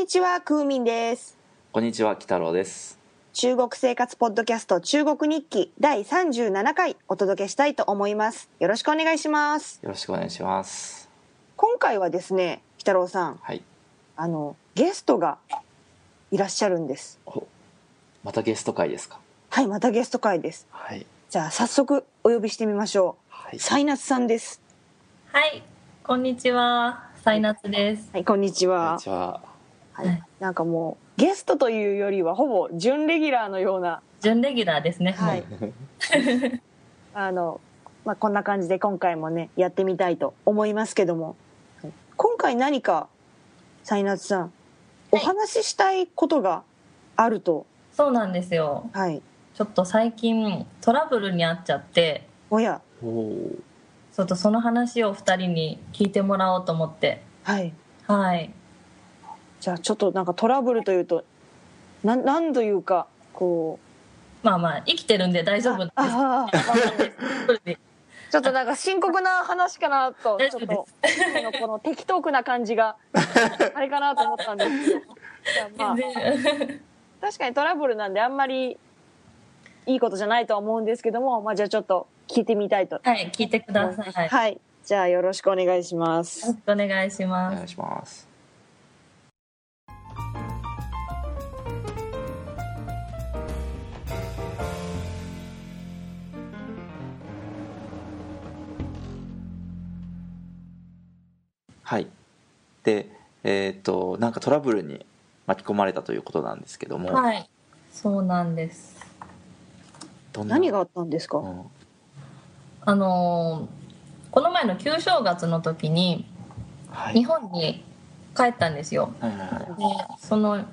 こんにちは、クーミンです。こんにちは、北郎です。中国生活ポッドキャスト中国日記第37回お届けしたいと思います。よろしくお願いします。よろしくお願いします。今回はですね、北郎さん、はい。あの、ゲストがいらっしゃるんです。おまたゲスト会ですか？はい、またゲスト会です。はい。じゃあ早速お呼びしてみましょう。はい。サイナツさんです。はい、こんにちは。サイナツです。はい、こんにちこんはに。ちは。はい、なんかもうゲストというよりはほぼ準レギュラーのような、準レギュラーですね。はい、あの、まあ、こんな感じで今回もねやってみたいと思いますけども、今回何かサイナツさんお話ししたいことがあると、そうなんですよ。はい、ちょっと最近トラブルに遭っちゃって、おや。ちょっとその話を二人に聞いてもらおうと思って。はい、はい。じゃあちょっとなんかトラブルというとななんというかこうまあまあ、生きてるんで大丈夫です。ちょっとなんか深刻な話かなと大ちょっと今のこの適当くな感じが あれかなと思ったんですけどじゃあまあ確かにトラブルなんであんまりいいことじゃないとは思うんですけども、まあ、じゃあちょっと聞いてみたいとはい、聞いてください。はい。よはい、じゃあよろしくお願いしまろすしくお願いしおます。願いします。はい。で、えっ、と、なんかトラブルに巻き込まれたということなんですけども、はい。そうなんです。どんな？何があったんですか、うんあのーこの前の旧正月の時にはい。日本に帰ったんですよ。はいはいはいでその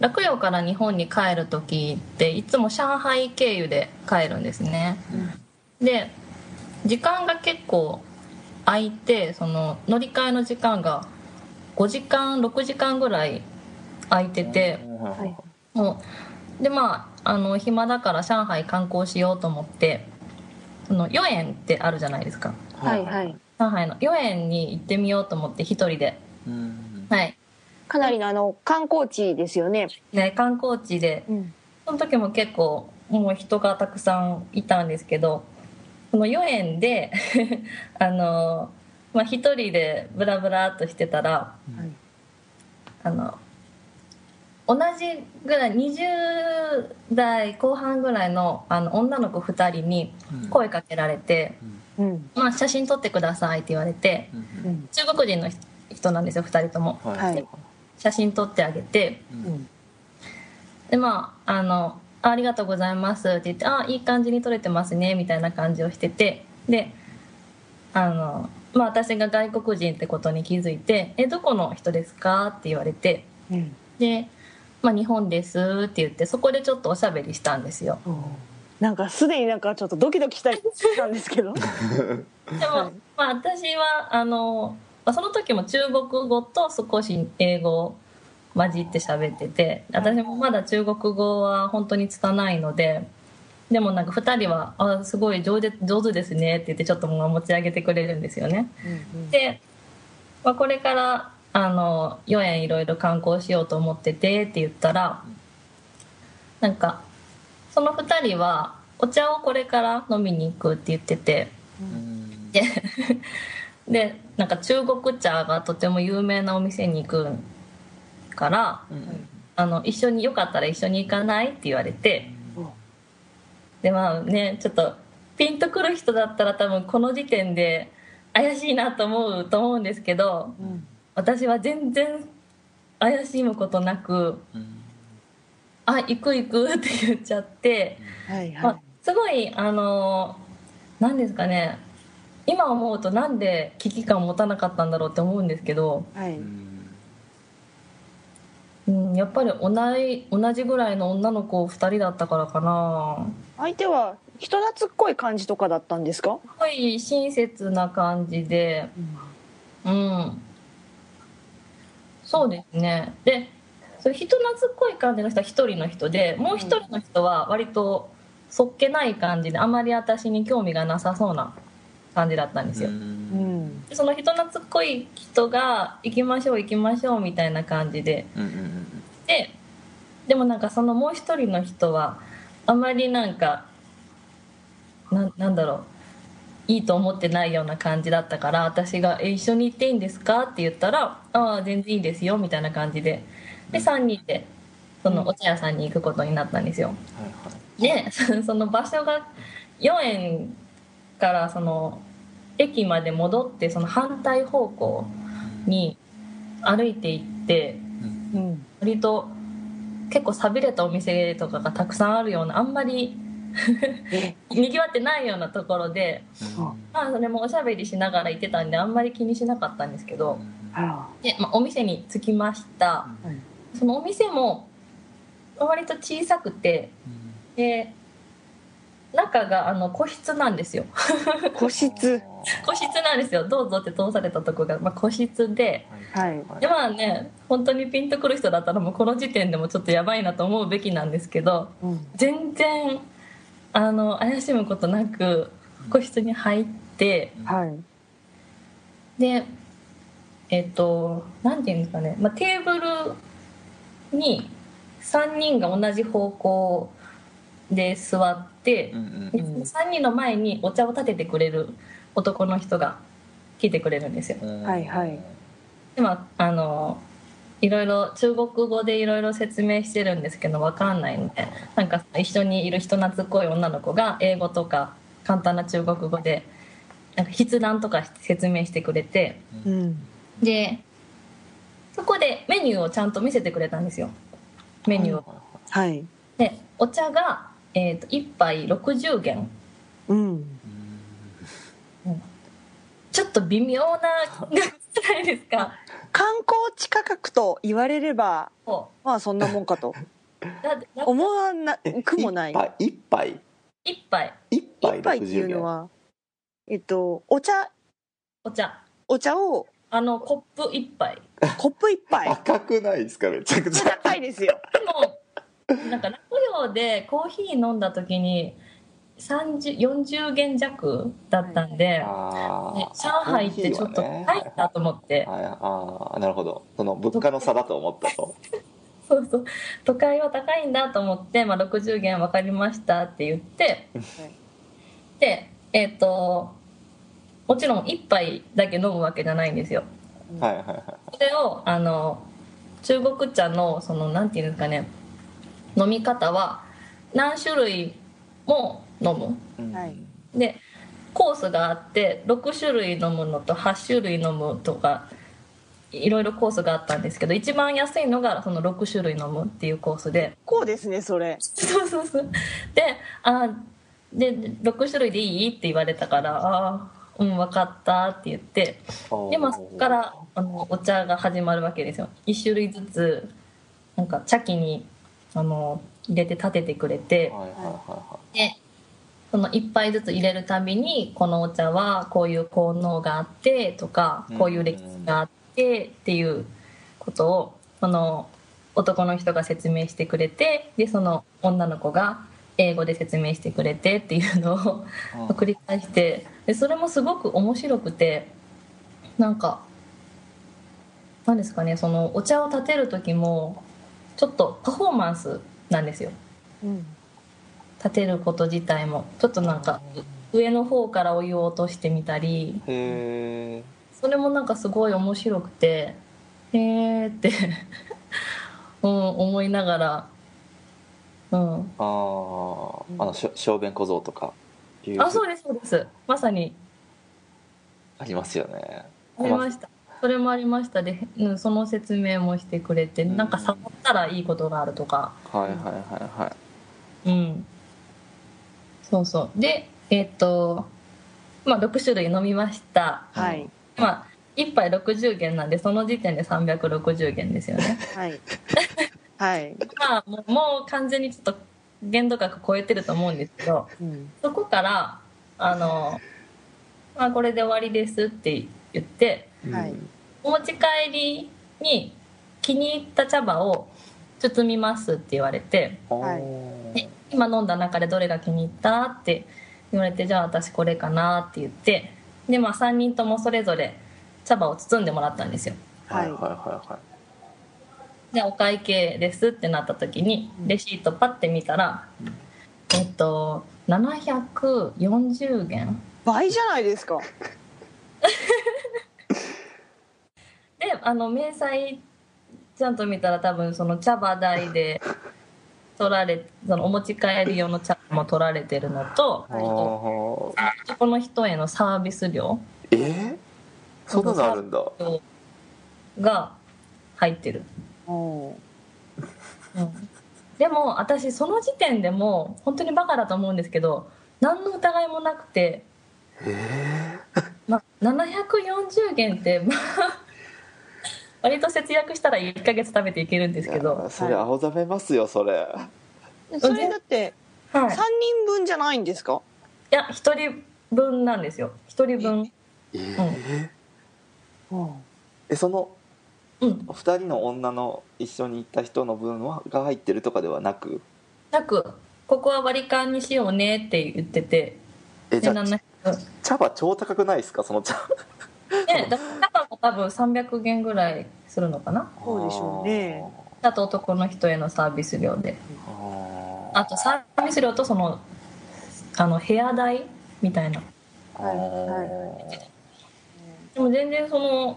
洛陽から日本に帰る時っていつも上海経由で帰るんですねで時間が結構空いてその乗り換えの時間が5時間6時間ぐらい空いててはい。もうでまああの暇だから上海観光しようと思ってその豫園ってあるじゃないですか。はい。はい。上海の。豫園に行ってみようと思って一人で。うん。はい。かなりのあの観光地ですよね、ね観光地で。うん、その時も結構もう人がたくさんいたんですけどその4円で あのまあ一人でブラブラっとしてたらはい。あの同じぐらい20代後半ぐらいのあの女の子2人に声かけられてうん「まあ、写真撮ってください」って言われてうん。中国人の人なんですよ2人とも。はい。写真撮ってあげて。うん。でまああの「あありがとうございます」って言って「あいい感じに撮れてますね」みたいな感じをしてて。であのまあ私が外国人ってことに気づいて「えどこの人ですか?」って言われて。うん。で「まあ、日本です」って言ってそこでちょっとおしゃべりしたんですよ。なんかすでになんかちょっとドキドキしたりしたんですけど。でも、はいまあ、私はあの、まあ、その時も中国語と少し英語混じって喋ってて私もまだ中国語は本当に拙いのででもなんか2人は「あすごい上手上手ですね」って言ってちょっと持ち上げてくれるんですよね。で、まあ、これからあの4円いろいろ観光しようと思っててって言ったらなんかその2人はお茶をこれから飲みに行くって言っててうん。ででなんか中国茶がとても有名なお店に行くからうんあの一緒によかったら一緒に行かないって言われてでまあねちょっとピンとくる人だったら多分この時点で怪しいなと思うと思うんですけどうん私は全然怪しむことなくうん「あ行く行く」って言っちゃって。まあはいはい、すごいあの何ですかね今思うとなんで危機感を持たなかったんだろうって思うんですけど、はいうんうん、やっぱり同じ同じぐらいの女の子2人だったからかな。相手は人懐っこい感じとかだったんですか、すごい親切な感じで。うん。そうですね。でそういう人懐っこい感じの人は1人の人でもう1人の人は割とそっけない感じであまり私に興味がなさそうな感じだったんですよ、うんうんでその人懐っこい人が行きましょう行きましょうみたいな感じで。うんうんうんででもなんかそのもう一人の人はあまりなんかななんだろういいと思ってないような感じだったから私がえ「一緒に行っていいんですか?」って言ったら「ああ全然いいですよ」みたいな感じで。で3人でそのお茶屋さんに行くことになったんですよ。はいはい。でその場所が4円からその駅まで戻ってその反対方向に歩いて行ってうん割と結構寂れたお店とかがたくさんあるようなあんまりえ？にぎわってないようなところでう。んまあそれもおしゃべりしながら行ってたんであんまり気にしなかったんですけどで、まあ、お店に着きました。そのお店も割と小さくてで中があの個室なんですよ。個室個室なんですよ。どうぞって通されたとこが、まあ、個室で。はい。でまあね本当にピンとくる人だったらもうこの時点でもちょっとやばいなと思うべきなんですけどうん。全然あの怪しむことなく個室に入ってはい。でえっと何て言うんですかね、まあ、テーブルに3人が同じ方向で座ってうんうんでその3人の前にお茶を立ててくれる男の人が来てくれるんですよ。うん。はいはい。でもあのいろいろ中国語でいろいろ説明してるんですけど分かんないんでなんか一緒にいる人懐っこい女の子が英語とか簡単な中国語でなんか筆談とか説明してくれてうん。でそこでメニューをちゃんと見せてくれたんですよ。メニューを。はい。でお茶が、えー、と1杯60元。うんちょっと微妙なじゃないですか？観光地価格と言われればこまあそんなもんかと。思わなくもない。一杯？一杯？一杯。一杯っていう60元のはえっとお茶。お茶。お茶をあのコップ一杯。コップ一杯。赤くないですか？めちゃくちゃ。高いですよ。でもなんか落葉でコーヒー飲んだ時に30 40元弱だったんで、あー。ね上海ってちょっと高いんだと思って、はい。ああなるほど。その物価の差だと思ったと。そうそう。都会は高いんだと思って、まあ、60元分かりましたって言ってでえっ、ともちろん一杯だけ飲むわけじゃないんですよ。はいはいはい。それをあの中国茶のそのなんていうんですかね飲み方は何種類も飲む。でコースがあって6種類飲むのと8種類飲むとかいろいろコースがあったんですけど一番安いのがその6種類飲むっていうコースで。こうですねそれ。そうそうそう。であで6種類でいいって言われたからあうん分かったって言って。でまあそこからあのお茶が始まるわけですよ。1種類ずつなんか茶器にあの入れて立ててくれて。はいはいはでその1杯ずつ入れるたびにこのお茶はこういう効能があってとかこういう歴史があってっていうことをその男の人が説明してくれてでその女の子が英語で説明してくれてっていうのを繰り返してでそれもすごく面白くてなんか何ですかねそのお茶を立てる時もちょっとパフォーマンスなんですよ。うん立てること自体もちょっとなんか上の方からお湯を落としてみたりそれもなんかすごい面白くてへえって うん思いながらうん。あー。あの小便小僧とかあそうですそうです。まさに。ありますよね。ありました。それもありました。で、うん、その説明もしてくれてうん。なんか触ったらいいことがあるとか。はいはいはいはい。うんそうそう。でえっとまあ6種類飲みました。はい。まあ1杯60元なんでその時点で360元ですよね。はい。はい。まあもうもう完全にちょっと限度額超えてると思うんですけどうん。そこからあの、まあ、これで終わりですって言ってはい。うんお持ち帰りに気に入った茶葉を包みますって言われてはいで今飲んだ中でどれが気に入った？って言われてじゃあ私これかなって言ってでまあ3人ともそれぞれ茶葉を包んでもらったんですよ。はい。はいはいはいでお会計ですってなった時にレシートパッて見たら、えっと740元。倍じゃないですか。であの明細ちゃんと見たら多分その茶葉代で取られそのお持ち帰り用の茶葉も取られてるのと、この人へのサービス料。えー、そんなのあるんだ。が入ってる、うんうん、でも私その時点でも本当にバカだと思うんですけど何の疑いもなくて、えま、740元ってまあ割と節約したら1ヶ月食べていけるんですー、けど。それ青ざめますよそれ。それだってはい、3人分じゃないんですか？いや1人分なんですよ。1人分。えー。うん。えそのうん。二人の女の一緒に行った人の分はが入ってるとかではなく？なく。ここは割り勘にしようねって言ってて。でえじゃあ700茶葉超高くないですか？その茶 でだから多分300元ぐらいするのかな。そうでしょうね。あと男の人へのサービス料で。あとサービス料とそのあの部屋代みたいな。あーはい。でも全然その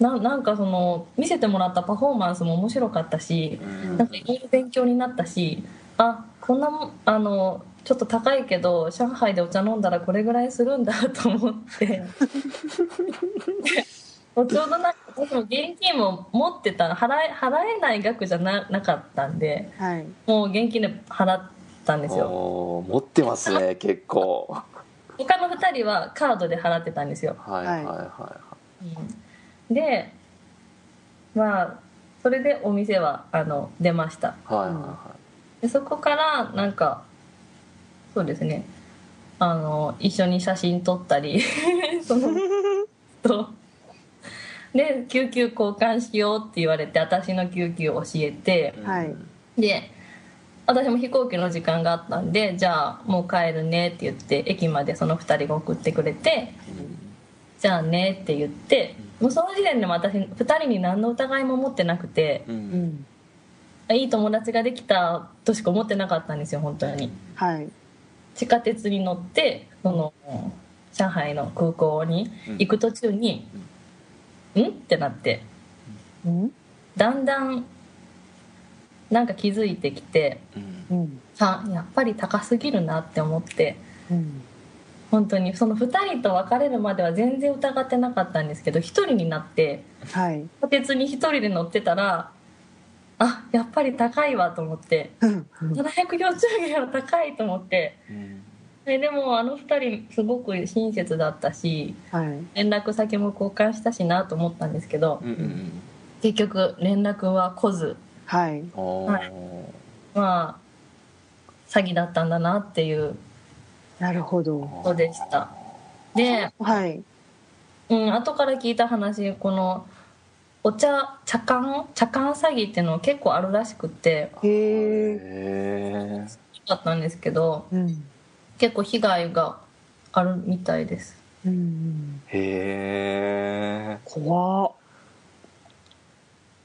ななんかその見せてもらったパフォーマンスも面白かったしうん。なんかいろいろ勉強になったしあこんなもんあのちょっと高いけど上海でお茶飲んだらこれぐらいするんだと思って。もうちょうどなんか私も現金も持ってた払え払えない額じゃななかったんではい。もう現金で払ったんですよ。持ってますね 結構。他の2人はカードで払ってたんですよ。はいはいはでまあそれでお店はあの出ました。いはいはい。はでそこからなんかそうですね。あの一緒に写真撮ったり そのとで救急交換しようって言われて私の救急教えていはい。で私も飛行機の時間があったんでじゃあもう帰るねって言って駅までその2人が送ってくれてじゃあねって言ってもうその時点でも私2人に何の疑いも持ってなくてううん。んいい友達ができたとしか思ってなかったんですよ本当に。はい地下鉄に乗ってその上海の空港に行く途中に「ん?」ってなって。うん？だんだんなんか気づいてきてうあやっぱり高すぎるなって思って。うん。本当にその2人と別れるまでは全然疑ってなかったんですけど1人になってはい。地下鉄に1人で乗ってたらあやっぱり高いわと思って。うん。740円は高いと思って。うん。ででもあの2人すごく親切だったしはい。連絡先も交換したしなと思ったんですけどうんうん結局連絡は来ず。はい。おはーまあ詐欺だったんだなっていう。なるほど。ことでした。ではい。うん後から聞いた話このお茶茶缶茶缶詐欺っていうの結構あるらしくってへえだったんですけどうん。結構被害があるみたいです。うんへえ怖っ。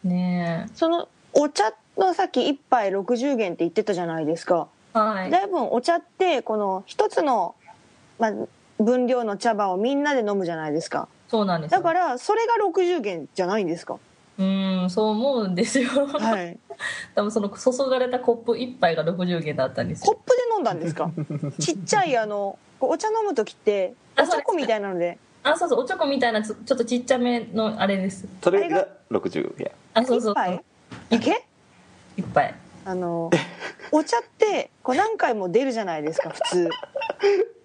ねそのお茶のさっき一杯60元って言ってたじゃないですか。えはい。だいぶお茶ってこの一つの、まあ、分量の茶葉をみんなで飲むじゃないですかそうなんです。よだからそれが60元じゃないんですか？うんそう思うんですよ。はい。多分その注がれたコップ一杯が60元だったんですよ。コップで飲んだんですか？ちっちゃいあのお茶飲む時っておちょこみたいなので。あそうそうおちょこみたいなちょっとちっちゃめのあれです。それが60円あそうそう。一杯？いけ？一杯。あのお茶ってこう何回も出るじゃないですか普通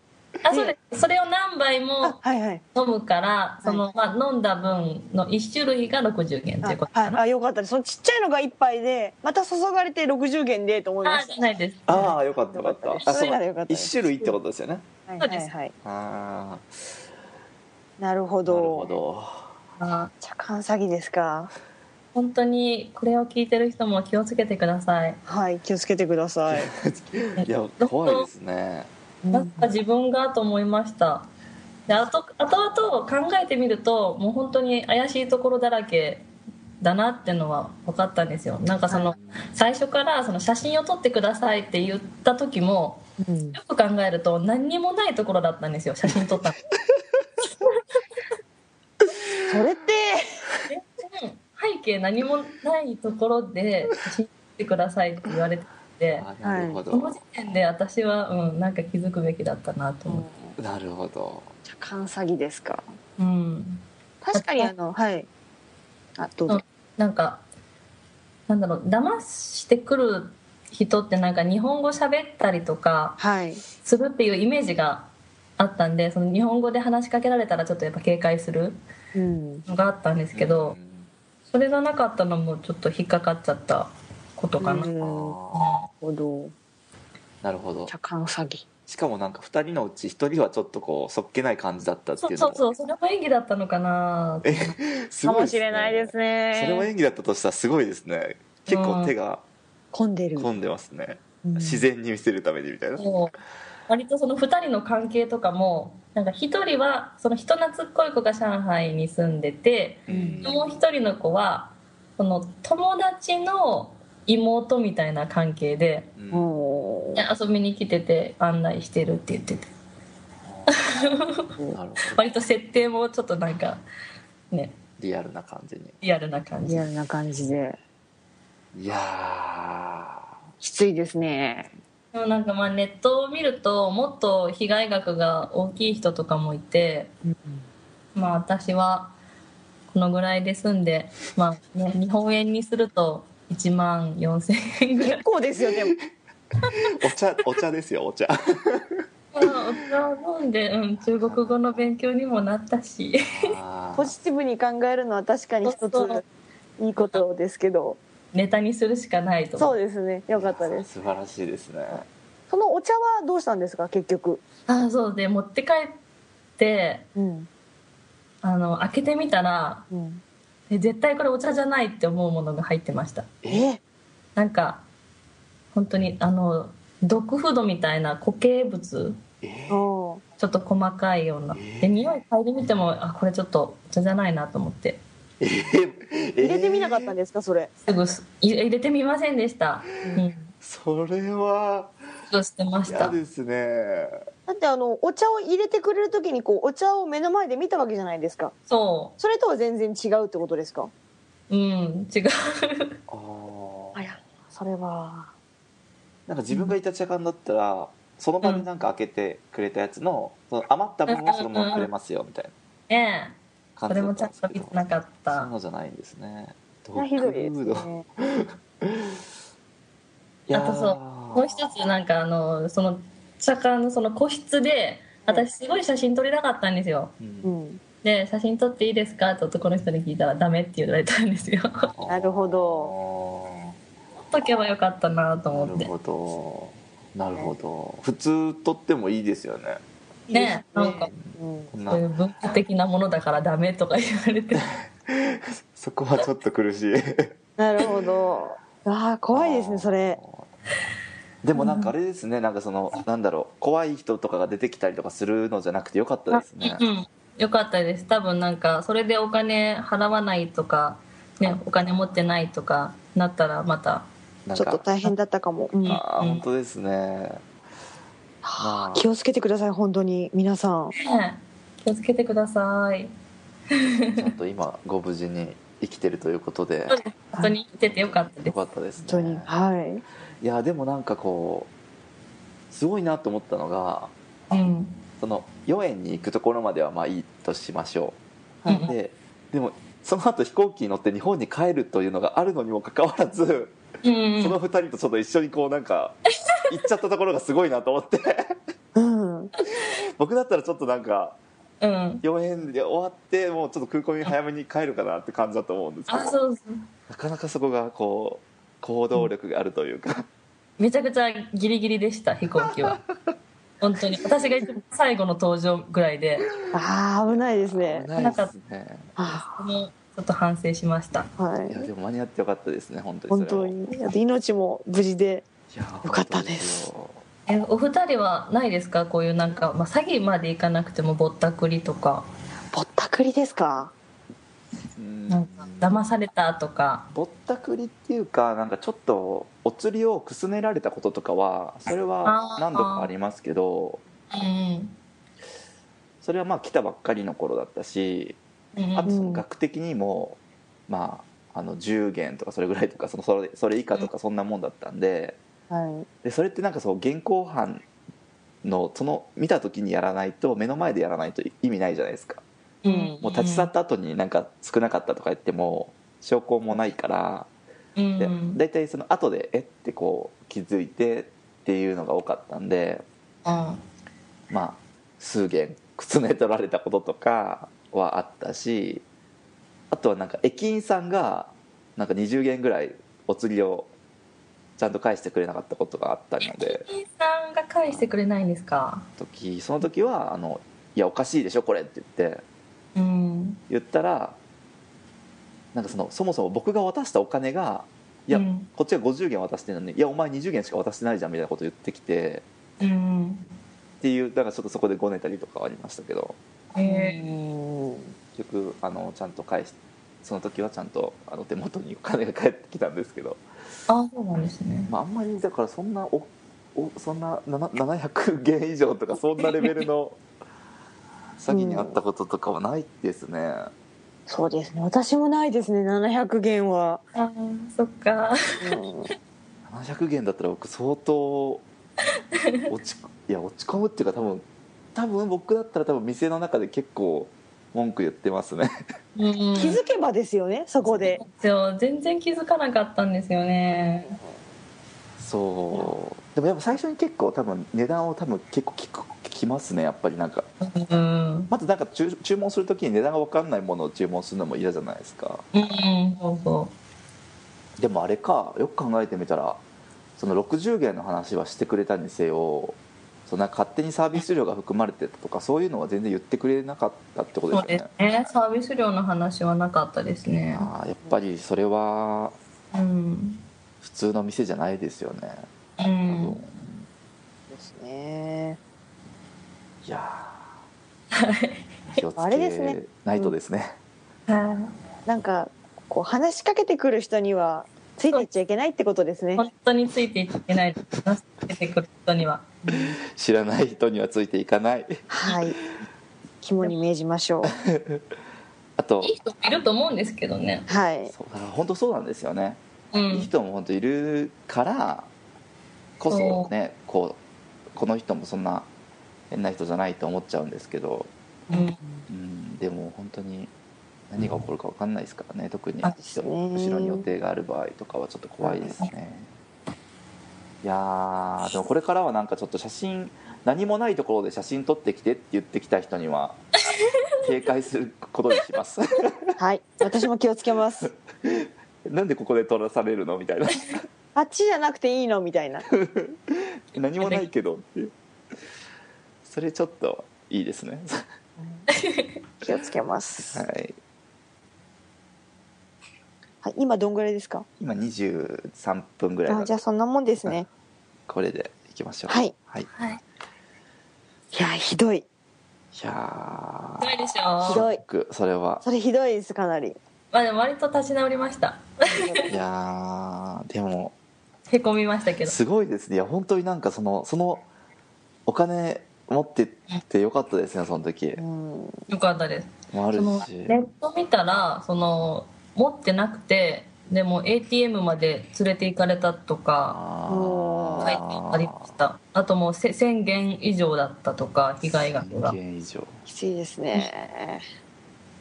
あそうです。それを何杯あもはいはい。飲むからその、まあ、飲んだ分の1種類が60元ということかな。あはい。あよかったです。そのちっちゃいのが一杯でまた注がれて60元でと思いまあしじゃないです。ああよかったよかった。よかったです。それならよかったです。一種類ってことですよね。たはいそうです。はいはい。あなるほど。あなるほど。あ茶缶詐欺ですか？本当にこれを聞いてる人も気をつけてください。はい気をつけてください、いや怖いですね。うんなんか自分がと思いました。で後後々考えてみるともう本当に怪しいところだらけだなってのは分かったんですよ。なんかその最初からその写真を撮ってくださいって言った時もうん。よく考えると何にもないところだったんですよ写真撮ったの。それって。全然背景何もないところで写真撮ってくださいって言われててあなるほど、その時点で私はうんなんか気づくべきだったなと思って。なるほど。茶缶詐欺ですか？うん。確かにあのはい。あどうぞ。なんかなんだろう騙してくる人ってなんか日本語喋ったりとかはい。するっていうイメージがあったんでその日本語で話しかけられたらちょっとやっぱ警戒するうん。のがあったんですけどうん。それがなかったのもちょっと引っかかっちゃったことかな、うん。あほど。ーなるほど。茶缶詐欺。しかもなんか2人のうち1人はちょっとこうそっけない感じだったっていうのもそうそうそれも演技だったのかな。えすごいかもしれないですね。それも演技だったとしたらすごいですね。結構手が混んでる。込んでますね、うん。自然に見せるためにみたいな、割とその2人の関係とかもなんか1人はその人懐っこい子が上海に住んでてうん。もう1人の子はその友達の妹みたいな関係でうん。遊びに来てて案内してるって言ってて。割と設定もちょっとなんかね。リアルな感じに。リアルな感じ。リアルな感じで。いやきついですね。でもなんかまあネットを見るともっと被害額が大きい人とかもいてまあ私はこのぐらいで済んで、まあね、日本円にすると1万4000円ぐらい。結構ですよでも。ーお茶お茶ですよお茶。まあお茶を飲んで、うん、中国語の勉強にもなったし。ポジティブに考えるのは確かに一ついいことですけど。ネタにするしかないと。そうですね。よかったです。素晴らしいですね。そのお茶はどうしたんですか結局？あそうで持って帰ってうん。あの開けてみたらうん。え絶対これお茶じゃないって思うものが入ってました。え？なんか本当にあのドッグフードみたいな固形物。ちょっと細かいような。で匂い嗅いでみてもあこれちょっとお茶じゃないなと思って。え？入れてみなかったんですかそれ？すぐす入れ入れてみませんでした、うん、それはすぐ捨てました。嫌ですねだってあのお茶を入れてくれる時にこうお茶を目の前で見たわけじゃないですか。そそれとは全然違うってことですか？ううん違う。あー。あやそれは。なんか自分がいた茶館だったらその場でなんか開けてくれたやつのその余った分をそのままくれますよみたいな。ねえ感じだそれもちゃんったんですけど。と見てなかっそういうたのじゃないんですね。ひどいですッグフード。ね いやー。あとそうもう一つなんかあのその茶館のその個室で私すごい写真撮りたかったんですよ。ううん。んで写真撮っていいですか？って男の人に聞いたらダメって言われたんですよ。撮 なるほど。どっとけばよかったなと思って。なるほど。なるほど。普通撮ってもいいですよね。ねなんかうん。そういう文化的なものだからダメとか言われて。そこはちょっと苦しい。なるほど。ああ怖いですねそれでもなんかあれですねなんかそのなんだろう怖い人とかが出てきたりとかするのじゃなくてよかったですね。うんよかったです。多分なんかそれでお金払わないとか、ね、お金持ってないとかなったらまた、ちょっとか大変だったかも、うんああうん本当ですね。まあ。気をつけてください本当に。皆さん。ね気をつけてください。ちゃんと今ご無事に生きてるということで。本当に生きててよかったでよすかったですね。本当にはいいやでもなんかこうすごいなと思ったのがうん。その4円に行くところまではまあいいとしましょう、うんででもその後飛行機に乗って日本に帰るというのがあるのにもかかわらず、うんその2人とちょっと一緒にこうなんか行っちゃったところがすごいなと思って。うん。僕だったらちょっとなんかうん。4円で終わってもうちょっと空港に早めに帰るかなって感じだと思うんですけど。なかなかそこがこう行動力があるというか、めちゃくちゃギリギリでした飛行機は。本当に。私が最後の登場ぐらいで。ああ危ないですね。危ないですね。あもうちょっと反省しました。あはい。いやでも間に合ってよかったですね本当に本当に。命も無事でいやよかったです。えお二人はないですか？こういうなんか、まあ、詐欺までいかなくてもぼったくりとか。ぼったくりですか？うんなんか騙されたとか。ぼったくりっていうかなんかちょっとお釣りをくすねられたこととかはそれは何度かありますけどうんそれはまあ来たばっかりの頃だったしうんあとその額的にもまああの10元とかそれぐらいとかそのそれそれ以下とかそんなもんだったんではい。でそれってなんかそう現行犯のその見た時にやらないと目の前でやらないと意味ないじゃないですか。うんもう立ち去った後になんか少なかったとか言っても証拠もないからうん。で大体その後でえってこう気づいてっていうのが多かったんでうん。まあ数件靴ね取られたこととかはあったしあとはなんか駅員さんがなんか20元ぐらいお釣りをちゃんと返してくれなかったことがあったので駅員さんが返してくれないんですか？時その時はあの「いやおかしいでしょこれ」って言ってうん言ったらなんかそのそもそも僕が渡したお金がいや、うんこっちが50元渡してるのに「いやお前20元しか渡してないじゃん」みたいなこと言ってきてうんっていうだからちょっとそこでごねたりとかはありましたけどへえうん結局あのちゃんと返しその時はちゃんとあの手元にお金が返ってきたんですけど、あそうなんですね。まあ、あんまりだからそんなおおそんな700元以上とかそんなレベルの詐欺にあったこととかはないですね、そうですね。私もないですね。700元は、あそっか。うん。700元だったら僕相当落ちいや落ち込むっていうか多分多分僕だったら多分店の中で結構文句言ってますね。うん。気づけばですよねそこで。そう全然気づかなかったんですよね。そう。でもやっぱ最初に結構多分値段を多分結構聞く聞きますねやっぱりなんか。うん。まずなんか注注文するときに値段が分かんないものを注文するのも嫌じゃないですか。うんそうそでもあれかよく考えてみたらその60元の話はしてくれたにせよそんな勝手にサービス料が含まれてたとかそういうのは全然言ってくれなかったってこうそうでとですよすねね。サービス料の話はなかったですね。あーやっぱりそれはうん。普通の店じゃないですよね。うん。ですねいやー気をつあれですねけないとですね。はいなんかこう話しかけてくる人にはついていっちゃいけないってことですね。本当についていってない。です出てくる人には。知らない人にはついていかない。はい。肝に銘じましょう。あといい人もいると思うんですけどね。はい。そうだから本当そうなんですよね。ういいん人も本当いるからこそねこうこの人もそんな変な人じゃないと思っちゃうんですけど、うん。うん、でも本当に何が起こるか分かんないですからね。特に後ろに予定がある場合とかはちょっと怖いですね。いやーでもこれからはなんかちょっと写真何もないところで写真撮ってきてって言ってきた人には 警戒することにします。はい。私も気をつけます。なんでここで撮らされるのみたいな。あっちじゃなくていいのみたいな。何もないけどっていうそれちょっといいですね。気をつけます、はい。はい、今どんぐらいですか？今23分ぐらいじゃあそんなもんですね。これでいきましょう。はい、はい、いはい。いやひどい。やひどいでしょ。ひどいーそれは。それひどいですかなり。まあでも割と立ち直りました。いやーでも。へこみましたけど。すごいですね。いや本当になんかそのそのお金持ってってよかったですねその時。うん。よかったです。もあるそのしネット見たらその持ってなくてでも ATM まで連れて行かれたとかあ書いてありました。あともうせ1000元以上だったとか被害額が。1000件以上。きついですね。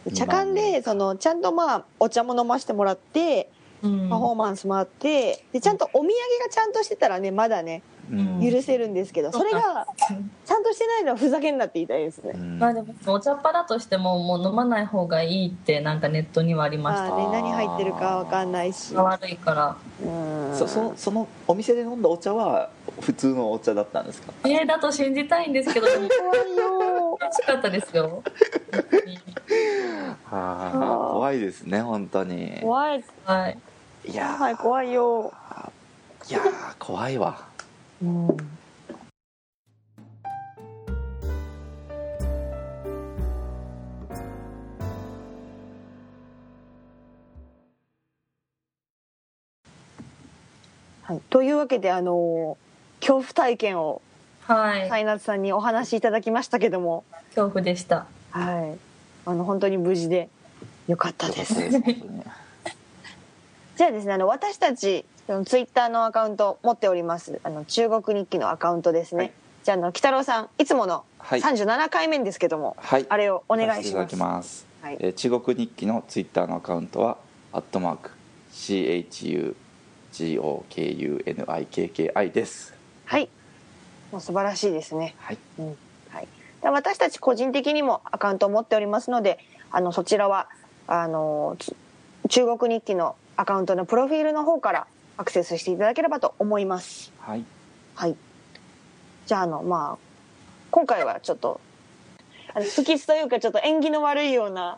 うん。茶館でそのちゃんとまあお茶も飲ませてもらってうんパフォーマンスもあってでちゃんとお土産がちゃんとしてたらねまだねうん。許せるんですけどそれがちゃんとしてないのはふざけんなって言いたいですね。うん。まあでもお茶っ葉だとしてももう飲まない方がいいってなんかネットにはありました。まあね何入ってるかわかんないし。悪いから。うん。そそのそのお店で飲んだお茶は普通のお茶だったんですか？えー、だと信じたいんですけど怖いよ美味しかったですよ。ああー怖いですね本当に。怖いはいいやー。怖いよ。いやー怖いわ。うん、というわけであの恐怖体験をはい。ナツさんにお話しいただきましたけども。恐怖でした。はい。あの本当に無事でよかったですね。じゃあですねあの私たちツイッターのアカウント持っております。あの中国日記のアカウントですね、はい。じゃああの北郎さんいつものはい。37回目ですけども、はい。あれをお願いします。ます、はい。えー中国日記のツイッターのアカウントはアットマーク CHUGOKUNIKKI です。はい。もう素晴らしいですね。はい。うん。はい、で私たち個人的にもアカウントを持っておりますのであのそちらはあのつ中国日記のアカウントのプロフィールの方からアクセスしていただければと思います。はいはい、じゃああのまあ今回はちょっとあの不吉というかちょっと縁起の悪いような、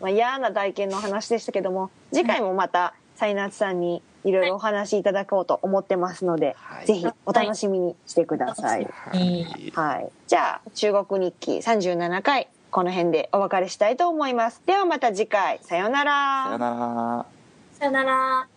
まあ、嫌な体験の話でしたけども次回もまたサイナーツさんにいろいろお話しいただこうと思ってますので、はいぜひお楽しみにしてください。はいはい。じゃあ、中国日記37回、この辺でお別れしたいと思います。ではまた次回、さようなら。さよならさよなら。